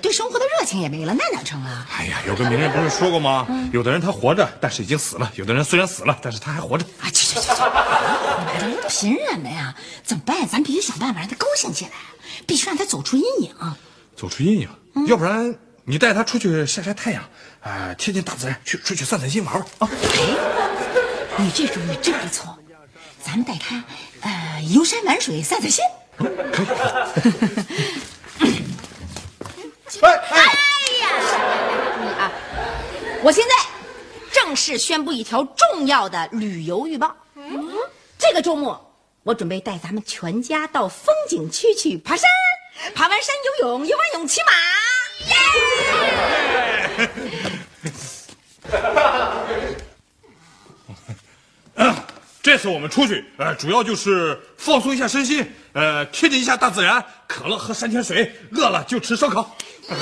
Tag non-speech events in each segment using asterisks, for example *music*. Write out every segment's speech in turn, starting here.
对生活的热情也没了，那哪成啊？哎呀，有个名人不是说过吗？有的人他活着，但是已经死了；有的人虽然死了，但是他还活着。啊，去去去！你们这是贫人们呀，怎么办？咱必须想办法让他高兴起来，必须让他走出阴影。走出阴影，要不然你带他出去晒晒太阳，啊，贴近大自然，去出去散散心，玩玩啊。哎，你这主意真不错，咱们带他呃游山玩水，散散心。可以。*laughs* 哎呀，你，啊！我现在正式宣布一条重要的旅游预报。嗯这个周末，我准备带咱们全家到风景区去爬山，爬完山游泳，游完泳骑马。*laughs* 这次我们出去，呃，主要就是放松一下身心，呃，贴近一下大自然。渴了喝山泉水，饿了就吃烧烤。呵，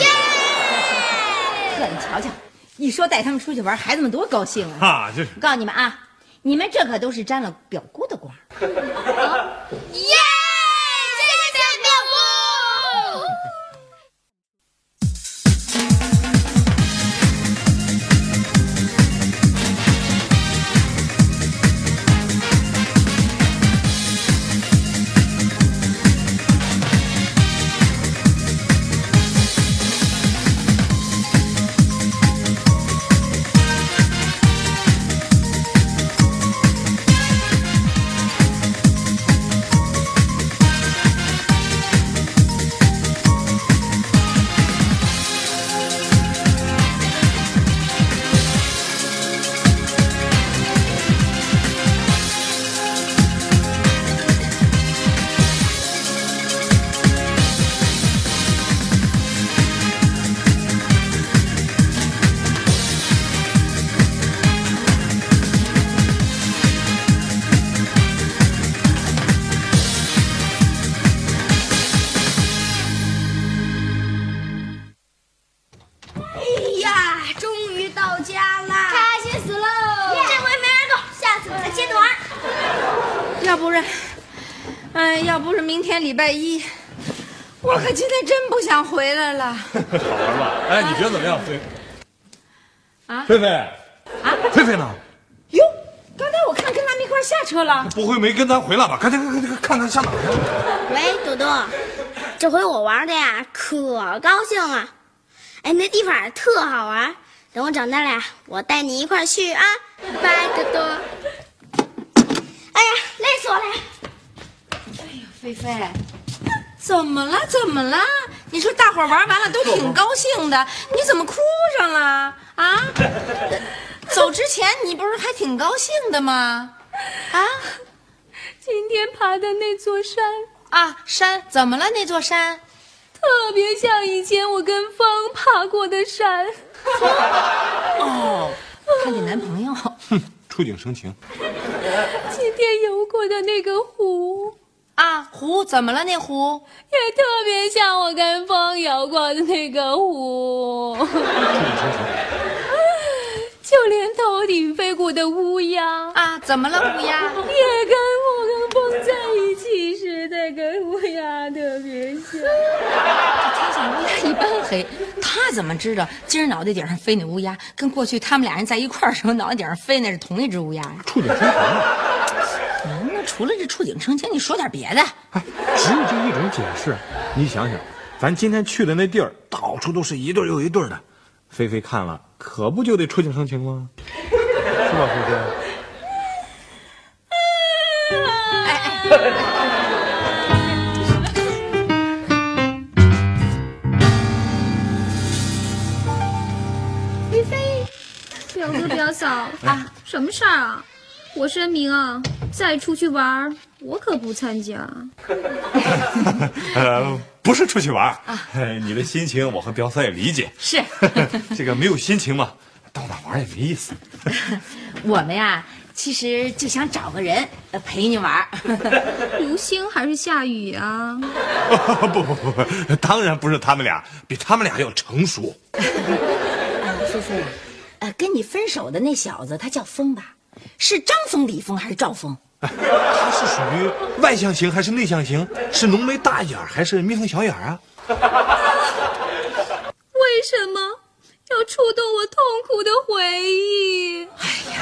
你瞧瞧，一说带他们出去玩，孩子们多高兴啊！啊，就是我告诉你们啊，你们这可都是沾了表姑的光。*laughs* 耶！了。好玩吧？哎，你觉得怎么样，菲？啊菲菲，啊，菲菲呢？哟，刚才我看跟他们一块下车了。不会没跟咱回来吧？赶紧看看看看上哪儿去了？喂，朵朵，这回我玩的呀可高兴了，哎，那地方特好玩。等我长大了呀，我带你一块去啊！拜拜，朵朵。哎呀，累死我了！菲菲，怎么了？怎么了？你说大伙儿玩完了都挺高兴的，你怎么哭上了啊？*laughs* 走之前你不是还挺高兴的吗？啊今天爬的那座山啊，山怎么了？那座山？特别像以前我跟风爬过的山。*laughs* 哦，看你男朋友。哼，触景生情。今天游过的那个湖啊，湖怎么了？那湖也特别像我跟风游过的那个湖。*laughs* 就连头顶飞过的乌鸦啊，怎么了？乌鸦也跟我跟风在一起时，那个乌鸦特别像。天上乌鸦一般黑，他怎么知道今儿脑袋顶上飞那乌鸦，跟过去他们俩人在一块儿时候脑袋顶上飞那是同一只乌鸦呀？触景生情。除了这触景生情，你说点别的。哎，只有这一种解释。你想想，咱今天去的那地儿，到处都是一对又一对的。菲菲看了，可不就得触景生情吗？是吧，菲菲？*laughs* 菲菲，表哥表嫂啊，什么事儿啊？我声明啊，再出去玩儿，我可不参加。*laughs* 呃，不是出去玩你的心情我和彪嫂也理解。是 *laughs* 这个没有心情嘛，到哪玩也没意思。*laughs* 我们呀，其实就想找个人呃陪你玩儿。流星还是下雨啊？不不不不，当然不是他们俩，比他们俩要成熟。呃，菲菲，呃，跟你分手的那小子，他叫风吧？是张峰、李峰还是赵峰？他是属于外向型还是内向型？是浓眉大眼儿还是眯缝小眼儿啊？为什么要触动我痛苦的回忆？哎呀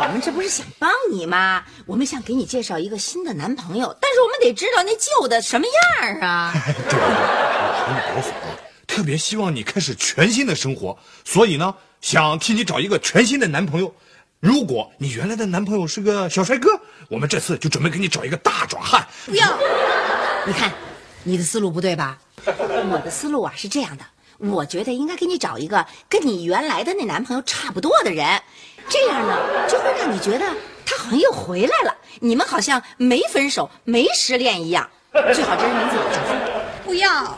我们这不是想帮你吗？我们想给你介绍一个新的男朋友，但是我们得知道那旧的什么样儿啊。*laughs* 对，我和你表嫂啊，特别希望你开始全新的生活，所以呢，想替你找一个全新的男朋友。如果你原来的男朋友是个小帅哥，我们这次就准备给你找一个大壮汉。不要！你看，你的思路不对吧？我的思路啊是这样的，我觉得应该给你找一个跟你原来的那男朋友差不多的人，这样呢就会让你觉得他好像又回来了，你们好像没分手、没失恋一样。最好这人名字。不要，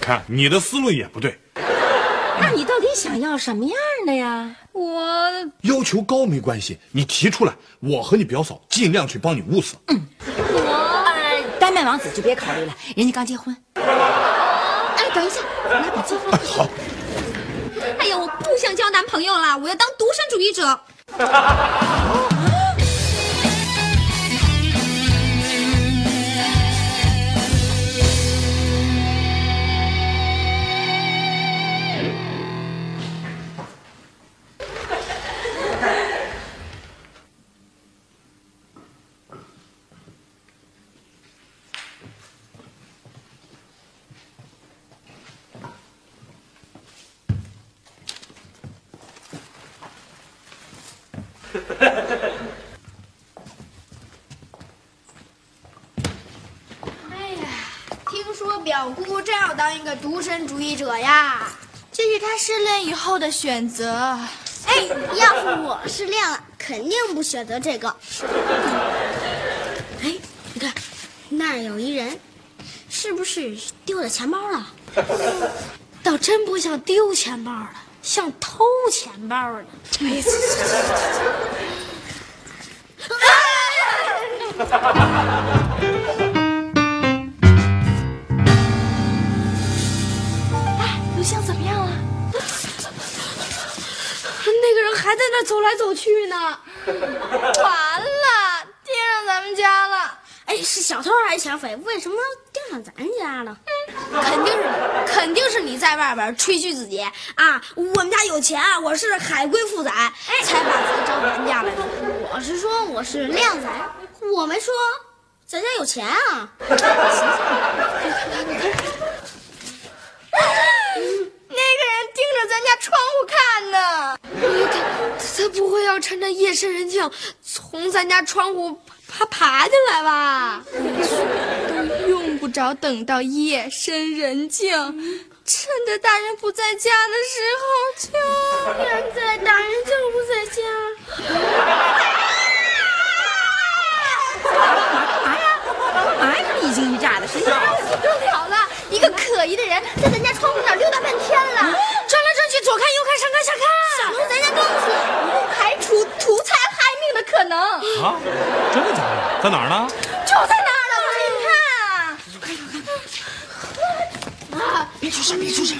看你的思路也不对，那你到底想要什么样的呀？我要求高没关系，你提出来，我和你表嫂尽量去帮你物色。呃，丹麦王子就别考虑了，人家刚结婚。哎，等一下，拿笔记。好，哎呀，我不想交男朋友了，我要当独身主义者。表姑真要当一个独身主义者呀？这是他失恋以后的选择。哎，要是我失恋了，肯定不选择这个。哎，你看，那儿有一人，是不是丢了钱包了？倒真不像丢钱包了，像偷钱包了。*laughs* 还在那走来走去呢。*laughs* 完了，盯上咱们家了。哎，是小偷还是抢匪？为什么要盯上咱家了？肯定是你，肯定是你在外边吹嘘自己啊！我们家有钱，我是海归富仔，才把咱招咱家来的。我是说我是靓仔，我没说咱家有钱啊。*laughs* 盯着咱家窗户看呢。他他不会要趁着夜深人静从咱家窗户爬爬进来吧？都用不着等到夜深人静，趁着大人不在家的时候就……现在大人就不在家。干嘛呀？一惊一乍的，谁家？不了了，一个可疑的人在咱家窗户那儿溜达半天了，转来转去，左看右看，上看下看。想偷咱家更是，不排除图财害命的可能。啊，真的假的？在哪儿呢？就在那儿呢，我给你看。啊，别出声，别出声。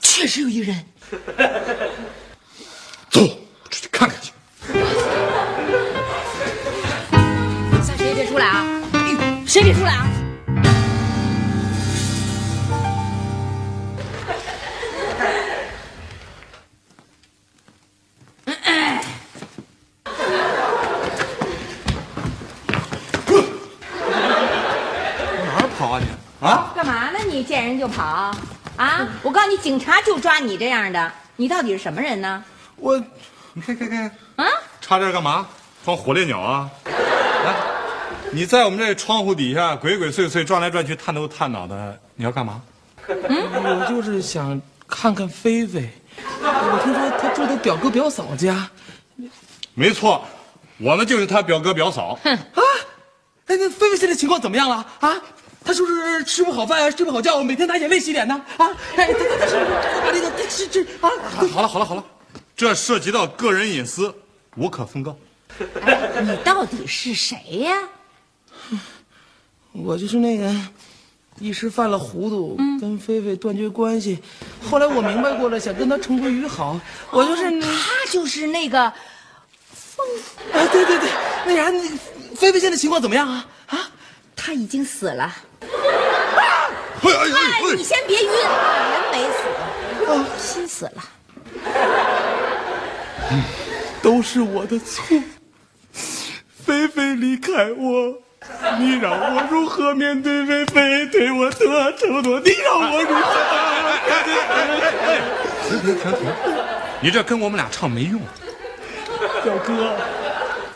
确实有一人。你这样的，你到底是什么人呢？我，你看看看，啊？插这儿干嘛？装火烈鸟啊？来，你在我们这窗户底下鬼鬼祟祟转来转去，探头探脑的，你要干嘛？我就是想看看菲菲，我听说他住在表哥表嫂家没错，我们就是他表哥表嫂。哼啊。哎，那菲菲现在情况怎么样了啊？她是不是吃不好饭、睡不好觉，每天拿眼泪洗脸呢？啊，哎，她她她是不是把那个她是这啊？好了好了好了，这涉及到个人隐私，无可奉告。哎，你到底是谁呀？我就是那个一时犯了糊涂，跟菲菲断绝关系。后来我明白过了，想跟她重归于好。我就是那，他就是那个，哎，对对对，那啥，那菲菲现在情况怎么样啊？啊？他已经死了。哎哎哎，你先别晕，人没死，心死了。都是我的错。菲菲离开我，你让我如何面对菲菲对我的承诺？你让我如何？停停停！你这跟我们俩唱没用。表哥，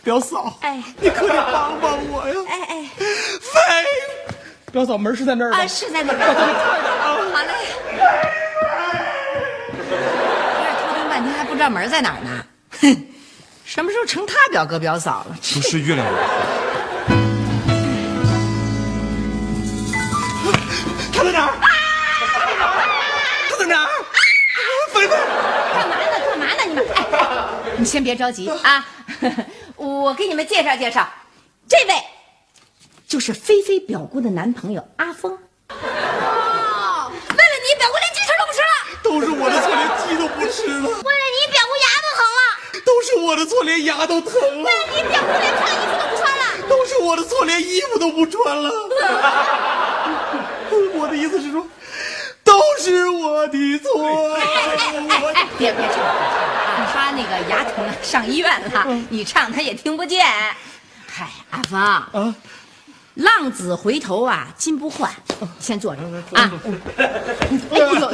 表嫂，哎你可得帮帮我呀！哎哎，菲，表嫂门是在那儿吧？啊，是在那边。好嘞。有点头疼半天还不知道门在哪儿呢。哼，*laughs* 什么时候成他表哥表嫂了？不是月亮我的他在哪儿？他在哪儿？菲菲，干嘛呢？干嘛呢？你们，哎，你先别着急啊，*laughs* 我给你们介绍介绍，这位就是菲菲表姑的男朋友阿峰。哦，为了你，表姑连鸡翅都不吃了。都是我的错，连鸡都不吃了。为了你，表姑牙都疼了。都是我的错，连牙都疼了。为了你表姑连穿衣服都不穿了。都是我的错，连衣服都不穿了。我的意思是说，都是我的错。哎哎，别别唱啊！他那个牙疼了，上医院了，你唱他也听不见。嗨，阿峰啊，浪子回头啊，金不换，先坐着啊。哎呦，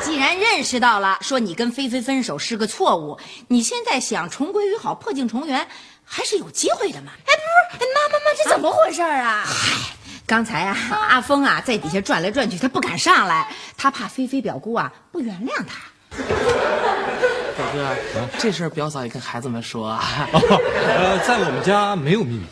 既然认识到了，说你跟菲菲分手是个错误，你现在想重归于好，破镜重圆，还是有机会的嘛。哎，不是，哎妈妈妈，这怎么回事啊？嗨刚才啊，阿峰啊在底下转来转去，他不敢上来，他怕菲菲表姑啊不原谅他。表哥，这事儿表嫂也跟孩子们说啊。呃，在我们家没有秘密。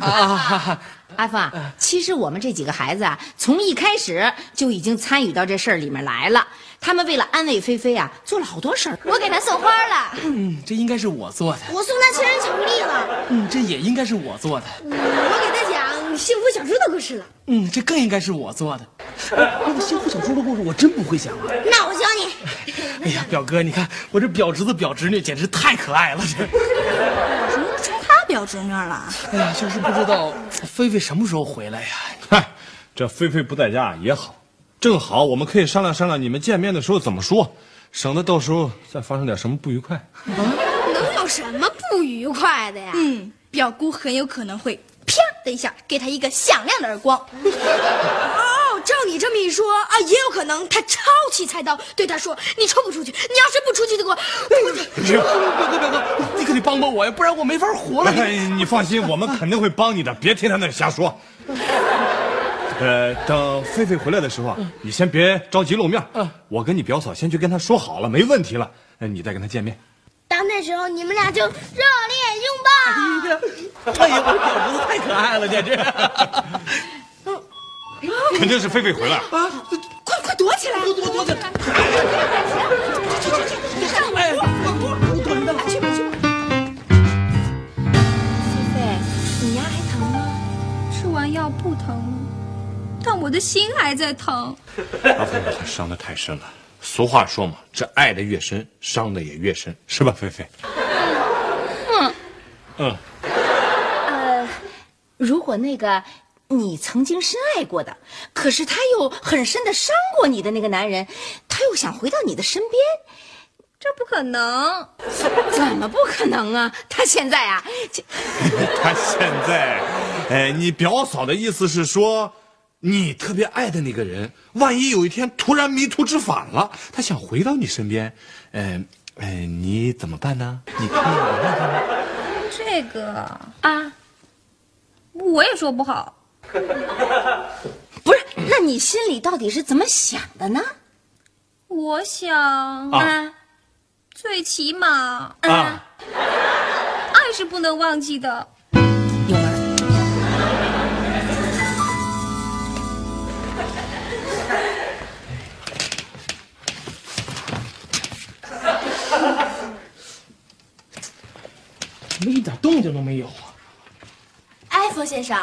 啊，*laughs* 阿峰啊，其实我们这几个孩子啊，从一开始就已经参与到这事儿里面来了。他们为了安慰菲菲啊，做了好多事儿。我给她送花了，嗯，这应该是我做的。我送她情人巧克力了，嗯，这也应该是我做的。我给她讲幸福小猪的故事了。嗯，这更应该是我做的。*laughs* 那个幸福小猪的故事我真不会讲啊。那我教你。*laughs* 哎呀，表哥，你看我这表侄子表侄女简直太可爱了，这。什么成他表侄女了？哎呀，就是不知道菲菲什么时候回来呀？嗨，这菲菲不在家也好，正好我们可以商量商量你们见面的时候怎么说，省得到时候再发生点什么不愉快。能有什么不愉快的呀？嗯，表姑很有可能会啪的一下给他一个响亮的耳光。*laughs* 哦，照你这么一说啊，也有可能他抄起菜刀对他说：“你出不出去，你要是不出去的话，表哥，表哥，你可得帮帮我呀，不然我没法活了。哎，你放心，我们肯定会帮你的，别听他那瞎说。*laughs* 呃，等菲菲回来的时候啊，你先别着急露面，嗯我跟你表嫂先去跟她说好了，没问题了，呃你再跟她见面。到那时候你们俩就热烈拥抱。哎呀，我表侄子太可爱了，简直。肯定是菲菲回来了。啊，快快躲起来！躲躲躲起来！哎，我躲你干嘛去吧去吧。菲菲，你牙还疼吗？吃完药不疼了，但我的心还在疼。阿飞他伤的太深了。俗话说嘛，这爱的越深，伤的也越深，是吧，菲菲？嗯嗯，呃如果那个你曾经深爱过的，可是他又很深的伤过你的那个男人，他又想回到你的身边，这不可能。怎么不可能啊？他现在啊，*laughs* 他现在，哎，你表嫂的意思是说，你特别爱的那个人，万一有一天突然迷途知返了，他想回到你身边，嗯、呃，呃，你怎么办呢？你可以原谅他吗？这个啊，我也说不好。*laughs* 不是，那你心里到底是怎么想的呢？我想，啊最起码啊，爱是不能忘记的。有门儿。怎么一点动静都没有啊？哎，冯先生，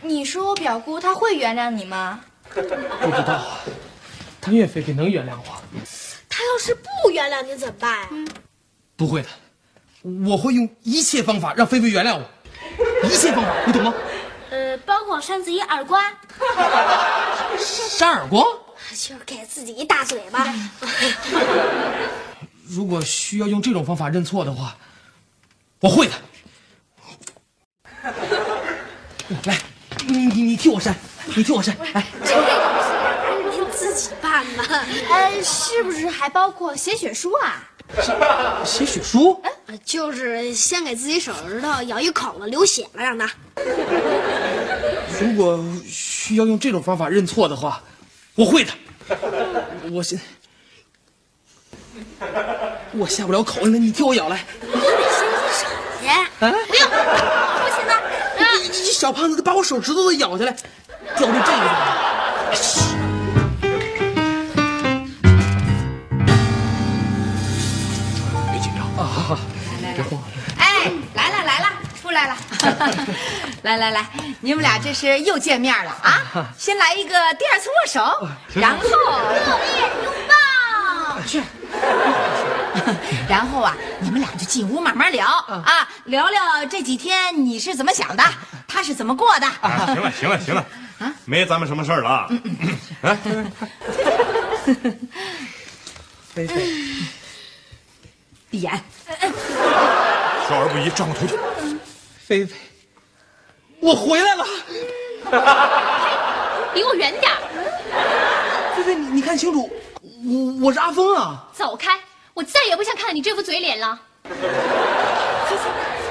你说我表姑她会原谅你吗？不知道啊。但愿菲菲能原谅我。她要是不原谅你怎么办呀、不会的，我会用一切方法让菲菲原谅我。一切方法，你懂吗？呃，包括扇自己耳光，扇耳光。就是给自己一大嘴巴。如果需要用这种方法认错的话，我会的。来，你你你替我扇，你替我扇，来，这种事还是您自己办吧。呃，是不是还包括写血书啊？写血书。哎就是先给自己手指头咬一口子，流血了，让他。如果需要用这种方法认错的话，我会的。我先我下不了口，那你替我咬来。姐，不用，不行的。你这小胖子把我手指头都咬下来，掉到这个。别紧张啊！别慌。哎，来了来了，出来了，*laughs* 来来来，你们俩这是又见面了啊！先来一个第二次握手，然后热烈拥抱，去，然后啊，你们俩就进屋慢慢聊啊，聊聊这几天你是怎么想的，*laughs* 他是怎么过的。啊，行了行了行了，啊没咱们什么事儿了啊！哎，*laughs* 菲菲，闭眼，少儿不宜，转过头去。菲菲，我回来了。*laughs* 离我远点儿，菲菲，你你看清楚，我我是阿峰啊。走开！我再也不想看到你这副嘴脸了。*laughs*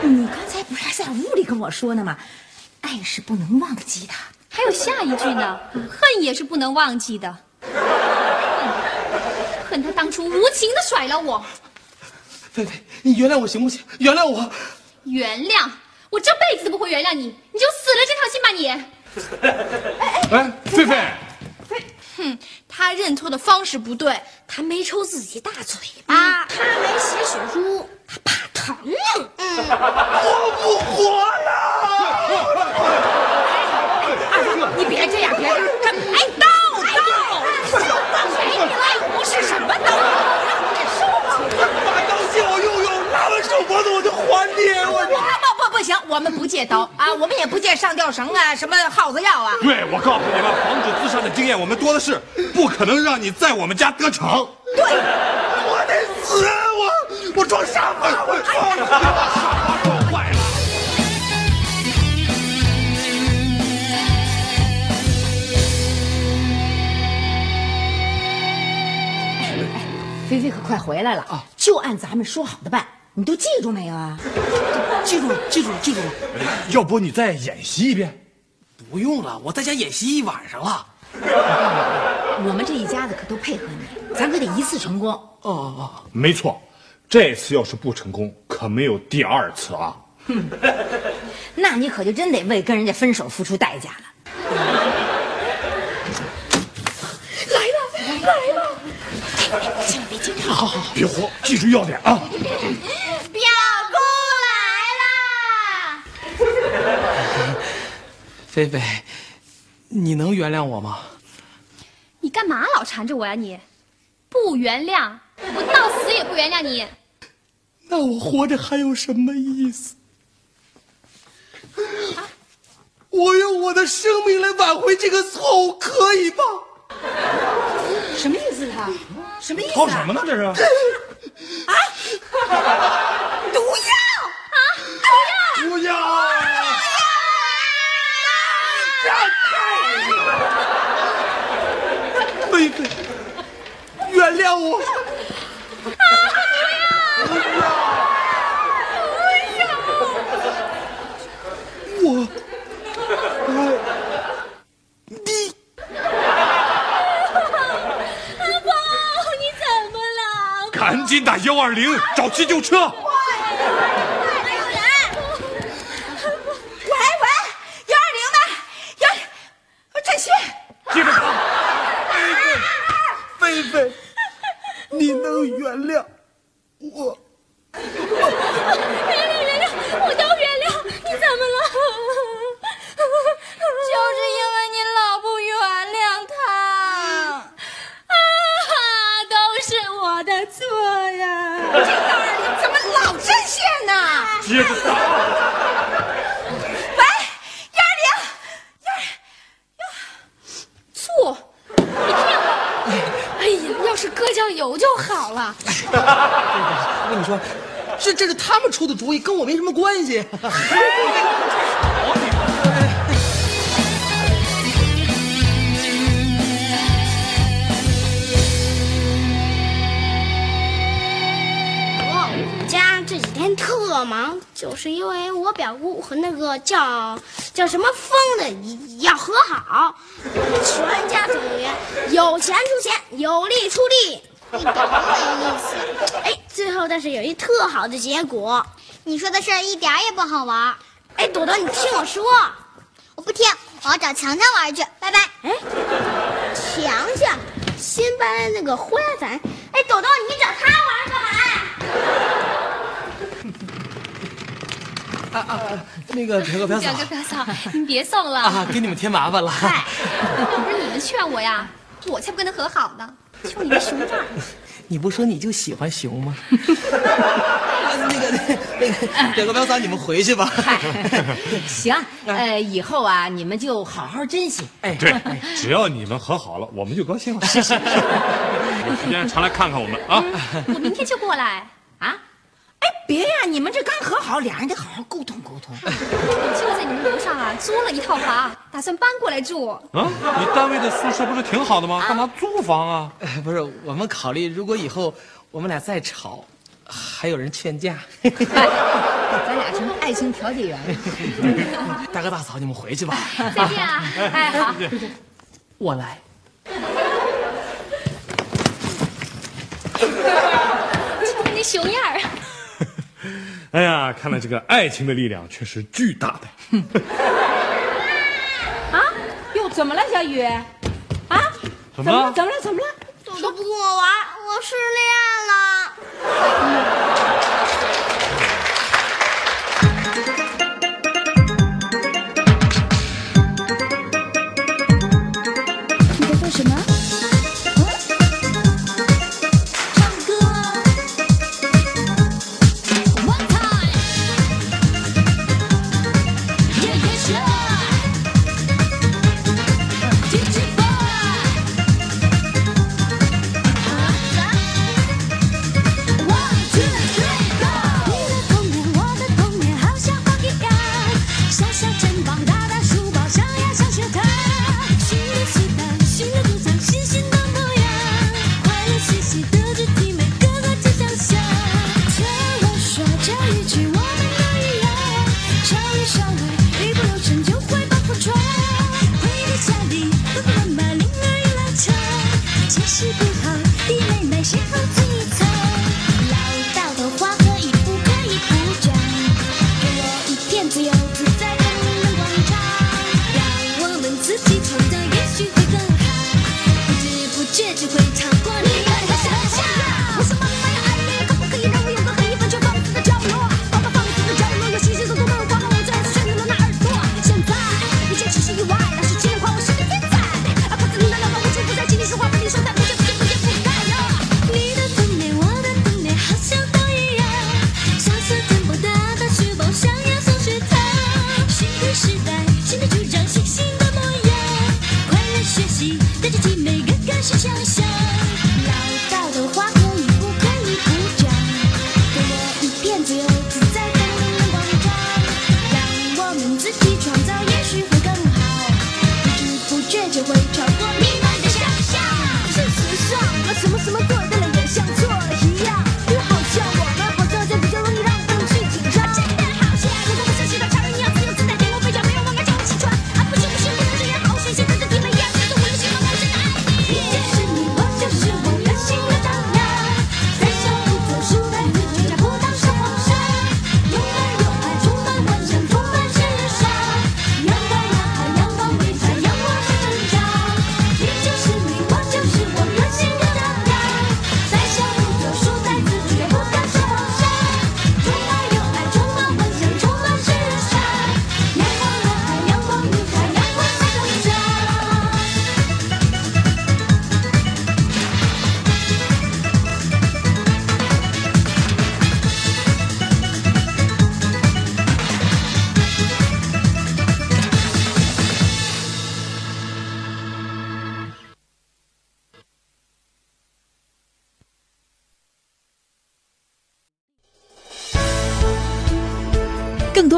你刚才不是还在屋里跟我说呢吗？爱是不能忘记的。还有下一句呢，恨也是不能忘记的。恨他当初无情的甩了我，菲菲，你原谅我行不行？原谅我。原谅我这辈子都不会原谅你，你就死了这条心吧你！哎，菲菲，哼，他认错的方式不对，他没抽自己大嘴巴，他没写血书，他怕疼。你别这样，别这样，这哎，刀刀，谁你来不是什么刀？把刀借我用用，拉完手脖子我就还你。我不不不不行，我们不借刀啊，我们也不借上吊绳啊，什么耗子药啊。对我告诉你们，防止自杀的经验我们多的是，不可能让你在我们家得逞。对我得死！我我装傻吧！我装。坏了。菲菲可快回来了啊！就按咱们说好的办，你都记住没有啊？记住了，记住了，记住了。要不你再演习一遍？不用了，我在家演习一晚上了。*laughs* 我们这一家子可都配合你，咱可得一次成功。哦哦，没错，这次要是不成功，可没有第二次啊！那你可就真得为跟人家分手付出代价了。*laughs* 来吧，我们来吧。好好好别慌，记住要点啊！*laughs* 表姑来啦！菲菲，你能原谅我吗？你干嘛老缠着我呀你？不原谅，我到死也不原谅你。那我活着还有什么意思？我用我的生命来挽回这个错误，可以吗？什么意思他？什么意思、吵什么呢？这是？毒菲菲，原谅我。我你。阿宝，你怎打幺二零找急救车。喂喂，幺二零呢？幺，振旭，接着打。菲菲，你能原谅我？原谅原谅，我都原谅。你怎么了？就是因为你老不原谅他，啊，都是我的错呀。这幺二零怎么老阵线呢？接着打。喂，幺二零，幺二，醋，你骗我！哎呀，要是搁酱油就好了。我跟你说，这这是他们出的主意，跟我没什么关系。我我们家这几天特忙，就是因为我表姑和那个叫叫什么风的要和好，全家总动员，有钱出钱，有力出力，你懂我意思？哎，最后但是有一特好的结果。你说的事儿一点儿也不好玩。哎，朵朵，你听我说，我不听，我要找强强玩去，拜拜。哎，强强，新搬来那个花仔，哎，朵朵，你找他玩干嘛呀？啊啊，啊那个表哥表嫂表哥表嫂，你别送了。啊，给你们添麻烦了。嗨，不是你们劝我呀，我才不跟他和好呢。就你那熊样儿，你不说你就喜欢熊吗？啊 *laughs* 那个那个表哥表嫂，你们回去吧。*laughs* 行，呃，以后啊，你们就好好珍惜。哎，对，只要你们和好了，我们就高兴了。谢谢，有时间常来看看我们啊。我明天就过来。别呀，你们这刚和好，俩人得好好沟通沟通。我就在你们楼上啊租了一套房，打算搬过来住。啊，你单位的宿舍不是挺好的吗？干嘛租房啊？哎 *laughs* 不是，我们考虑如果以后我们俩再吵，还有人劝架。*laughs* 咱俩成爱情调解员了。*laughs* 大哥大嫂，你们回去吧。再见啊！哎，好。我来。就你那熊样儿。哎呀，看来这个爱情的力量却是巨大的。*laughs* 啊，又，怎么了，小雨？啊，怎么了？怎么了？怎么了？朵朵不跟我玩，我失恋了。校里校外一不留神就会把祸闯回到家里爸爸妈妈儿又拉长不